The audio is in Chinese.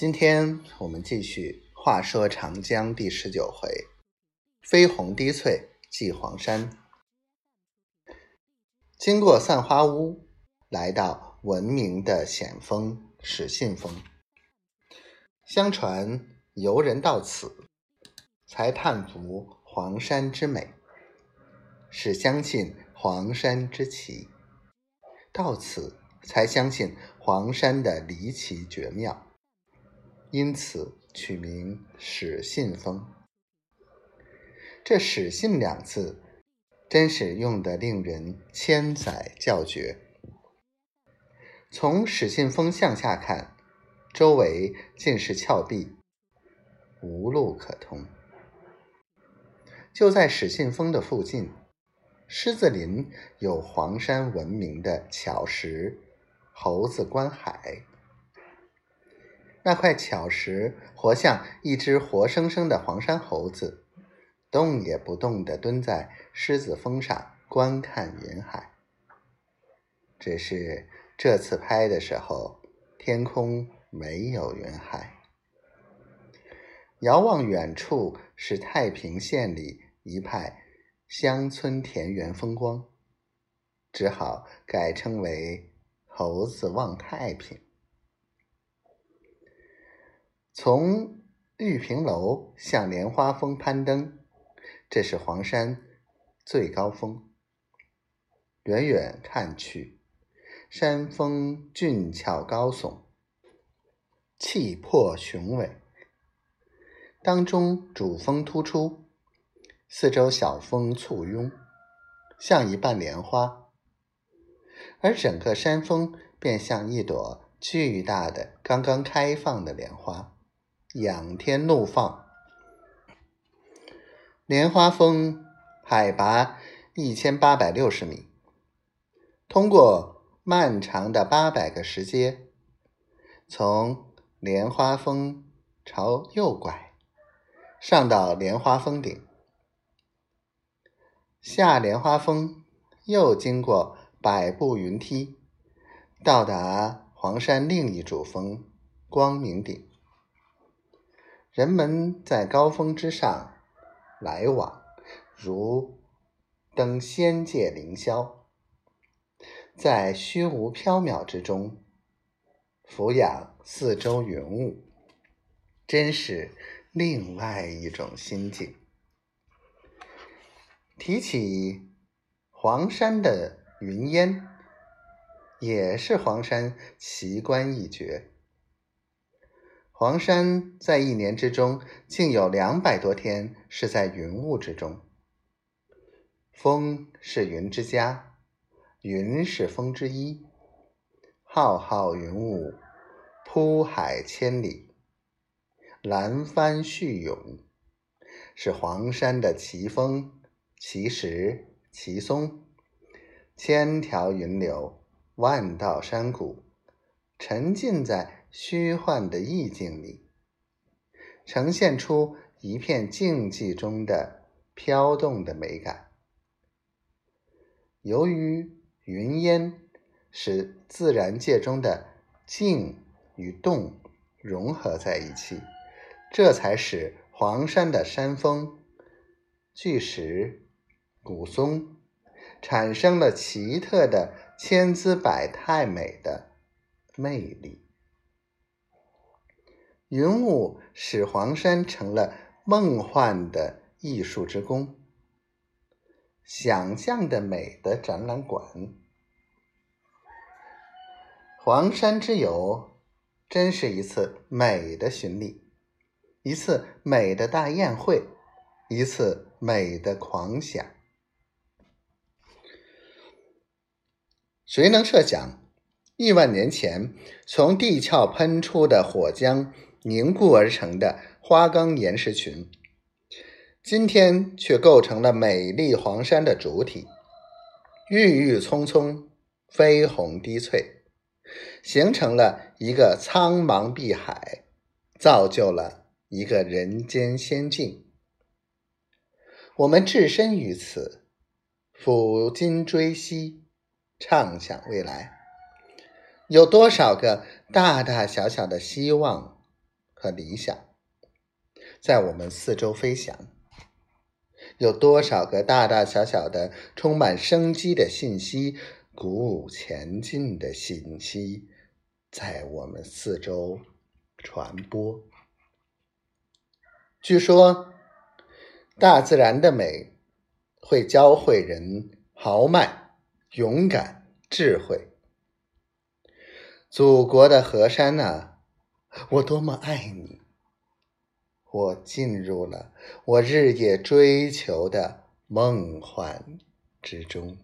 今天我们继续《话说长江》第十九回“飞鸿滴翠祭黄山”。经过散花屋，来到闻名的险峰始信峰。相传游人到此，才叹服黄山之美，始相信黄山之奇；到此才相信黄山的离奇绝妙。因此取名始信峰。这“始信”两字，真是用得令人千载叫绝。从始信峰向下看，周围尽是峭壁，无路可通。就在始信峰的附近，狮子林有黄山闻名的巧石——猴子观海。那块巧石活像一只活生生的黄山猴子，动也不动地蹲在狮子峰上观看云海。只是这次拍的时候，天空没有云海。遥望远处是太平县里一派乡村田园风光，只好改称为“猴子望太平”。从玉屏楼向莲花峰攀登，这是黄山最高峰。远远看去，山峰峻峭高耸，气魄雄伟。当中主峰突出，四周小峰簇拥，像一瓣莲花，而整个山峰便像一朵巨大的、刚刚开放的莲花。仰天怒放，莲花峰海拔一千八百六十米，通过漫长的八百个石阶，从莲花峰朝右拐，上到莲花峰顶，下莲花峰又经过百步云梯，到达黄山另一主峰光明顶。人们在高峰之上来往，如登仙界凌霄，在虚无缥缈之中俯仰四周云雾，真是另外一种心境。提起黄山的云烟，也是黄山奇观一绝。黄山在一年之中，竟有两百多天是在云雾之中。风是云之家，云是风之衣。浩浩云雾，铺海千里，蓝帆絮涌，是黄山的奇峰、奇石、奇松。千条云流，万道山谷，沉浸在。虚幻的意境里，呈现出一片静寂中的飘动的美感。由于云烟使自然界中的静与动融合在一起，这才使黄山的山峰、巨石、古松产生了奇特的千姿百态美的魅力。云雾使黄山成了梦幻的艺术之宫，想象的美的展览馆。黄山之游，真是一次美的巡礼，一次美的大宴会，一次美的狂想。谁能设想，亿万年前从地壳喷出的火浆？凝固而成的花岗岩石群，今天却构成了美丽黄山的主体。郁郁葱葱，飞鸿滴翠，形成了一个苍茫碧海，造就了一个人间仙境。我们置身于此，抚今追昔，畅想未来，有多少个大大小小的希望？和理想，在我们四周飞翔。有多少个大大小小的、充满生机的信息，鼓舞前进的信息，在我们四周传播？据说，大自然的美会教会人豪迈、勇敢、智慧。祖国的河山啊，我多么爱你！我进入了我日夜追求的梦幻之中。